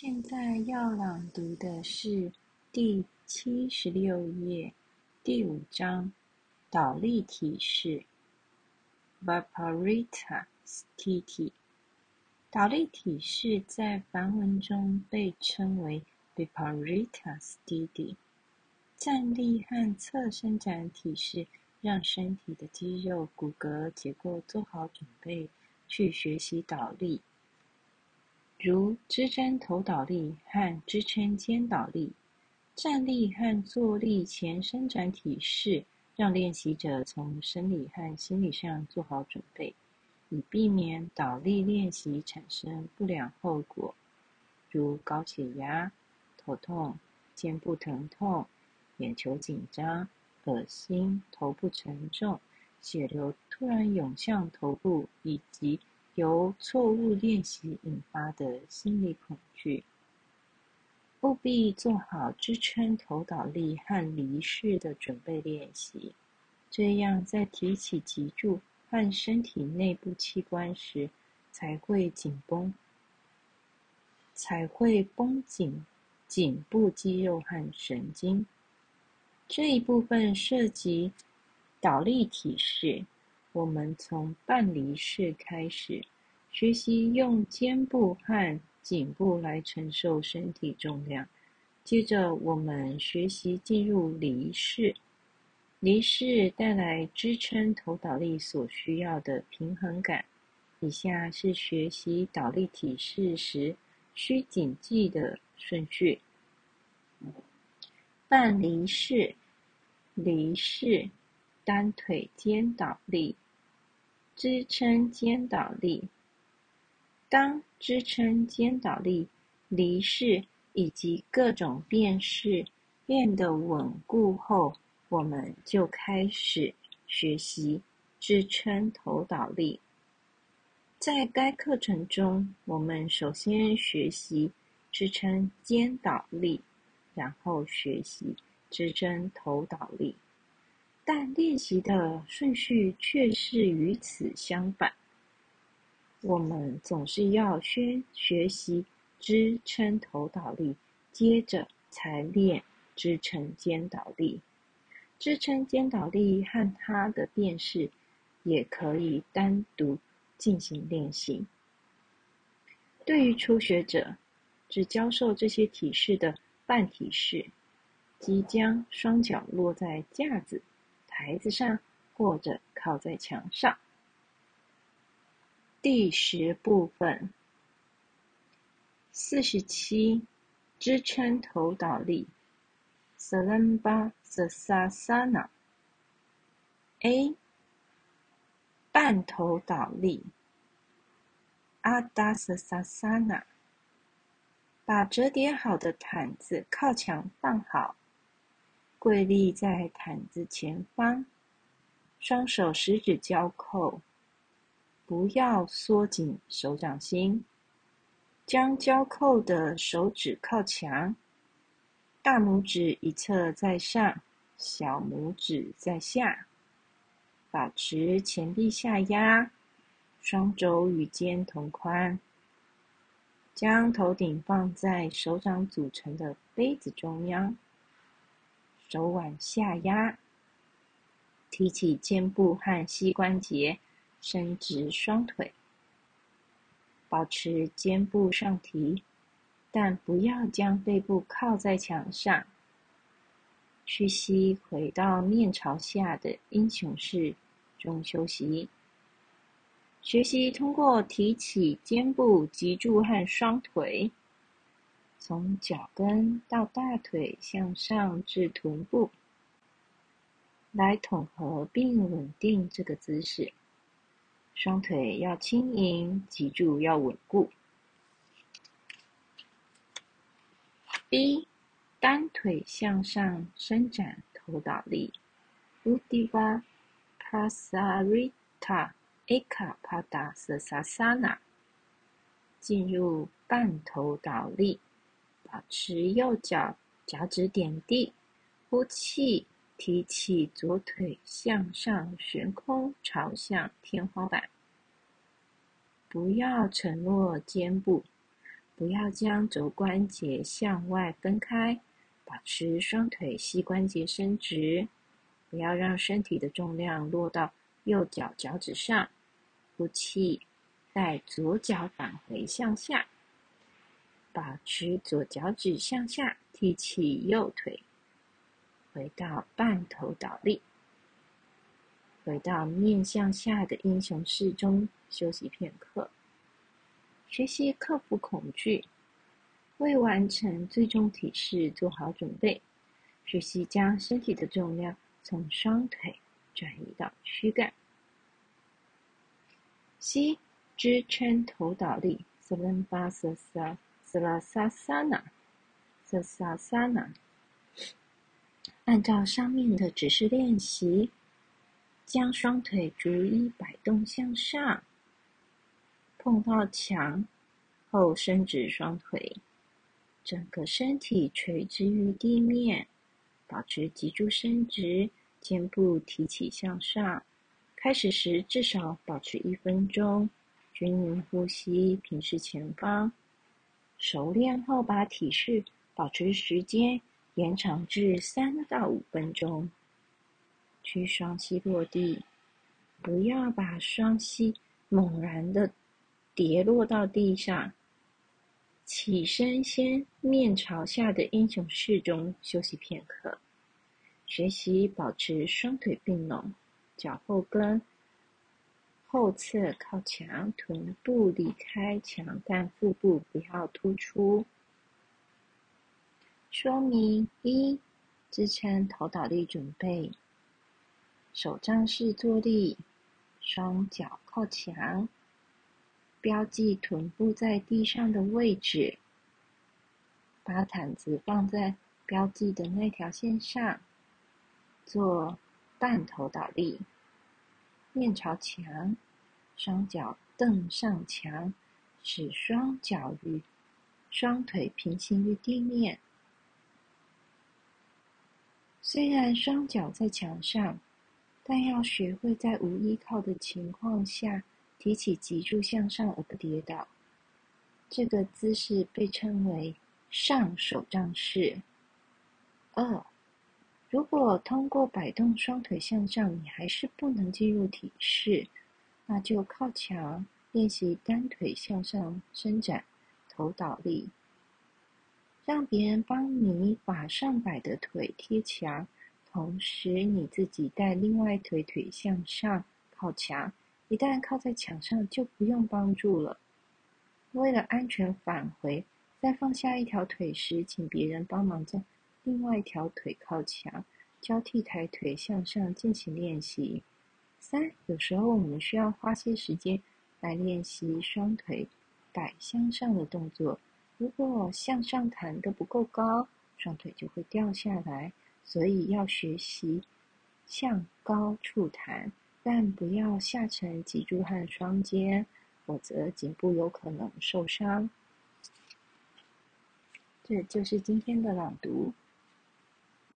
现在要朗读的是第七十六页第五章倒立体式 （Viparita Sthiti）。倒立体式在梵文中被称为 Viparita Sthiti。站立和侧伸展体式让身体的肌肉、骨骼结构做好准备去学习倒立。如支撑头倒立和支撑肩倒立，站立和坐立前伸展体式，让练习者从生理和心理上做好准备，以避免倒立练习产生不良后果，如高血压、头痛、肩部疼痛、眼球紧张、恶心、头部沉重、血流突然涌向头部，以及。由错误练习引发的心理恐惧，务必做好支撑头倒立和离式的准备练习，这样在提起脊柱和身体内部器官时才会紧绷，才会绷紧颈部肌肉和神经。这一部分涉及倒立体式。我们从半离式开始学习，用肩部和颈部来承受身体重量。接着，我们学习进入离式。离式带来支撑头倒立所需要的平衡感。以下是学习倒立体式时需谨记的顺序：半离式、离式、单腿肩倒立。支撑肩倒立。当支撑肩倒立、离式以及各种变式变得稳固后，我们就开始学习支撑头倒立。在该课程中，我们首先学习支撑肩倒立，然后学习支撑头倒立。但练习的顺序却是与此相反。我们总是要先学习支撑头倒立，接着才练支撑肩倒立。支撑肩倒立和它的变式也可以单独进行练习。对于初学者，只教授这些体式的半体式，即将双脚落在架子。台子上，或者靠在墙上。第十部分，四十七，支撑头倒立 s a l a m b a Sasana。A，半头倒立 a d a s a s a n a 把折叠好的毯子靠墙放好。跪立在毯子前方，双手十指交扣，不要缩紧手掌心，将交扣的手指靠墙，大拇指一侧在上，小拇指在下，保持前臂下压，双肘与肩同宽，将头顶放在手掌组成的杯子中央。手腕下压，提起肩部和膝关节，伸直双腿，保持肩部上提，但不要将背部靠在墙上。屈膝回到面朝下的英雄式中休息。学习通过提起肩部、脊柱和双腿。从脚跟到大腿向上至臀部，来统合并稳定这个姿势。双腿要轻盈，脊柱要稳固。b，单腿向上伸展，头倒立。Uddiyana Prasarita Ekapadasana，进入半头倒立。保持右脚脚趾点地，呼气，提起左腿向上悬空，朝向天花板。不要沉落肩部，不要将肘关节向外分开，保持双腿膝关节伸直。不要让身体的重量落到右脚脚趾上。呼气，带左脚返回向下，保持左脚趾向下，提起右腿，回到半头倒立，回到面向下的英雄式中休息片刻。学习克服恐惧，为完成最终体式做好准备。学习将身体的重量从双腿转移到躯干。吸支撑头倒立 s a l a m a s a s a l a s a s a n a s a s a s a n a 按照上面的指示练习，将双腿逐一摆动向上。碰到墙后，伸直双腿，整个身体垂直于地面，保持脊柱伸直，肩部提起向上。开始时至少保持一分钟，均匀呼吸，平视前方。熟练后，把体式保持时间延长至三到五分钟。屈双膝落地，不要把双膝猛然的。跌落到地上，起身先面朝下的英雄式中休息片刻，学习保持双腿并拢，脚后跟后侧靠墙，臀部离开墙，但腹部不要突出。说明一：支撑头倒立准备，手杖式坐立，双脚靠墙。标记臀部在地上的位置，把毯子放在标记的那条线上，做半头倒立，面朝墙，双脚蹬上墙，使双脚与双腿平行于地面。虽然双脚在墙上，但要学会在无依靠的情况下。提起脊柱向上而不跌倒，这个姿势被称为上手杖式。二，如果通过摆动双腿向上，你还是不能进入体式，那就靠墙练习单腿向上伸展，头倒立，让别人帮你把上摆的腿贴墙，同时你自己带另外一腿腿向上靠墙。一旦靠在墙上，就不用帮助了。为了安全返回，在放下一条腿时，请别人帮忙将另外一条腿靠墙，交替抬腿向上进行练习。三，有时候我们需要花些时间来练习双腿摆向上的动作。如果向上弹得不够高，双腿就会掉下来，所以要学习向高处弹。但不要下沉脊柱和双肩，否则颈部有可能受伤。这就是今天的朗读。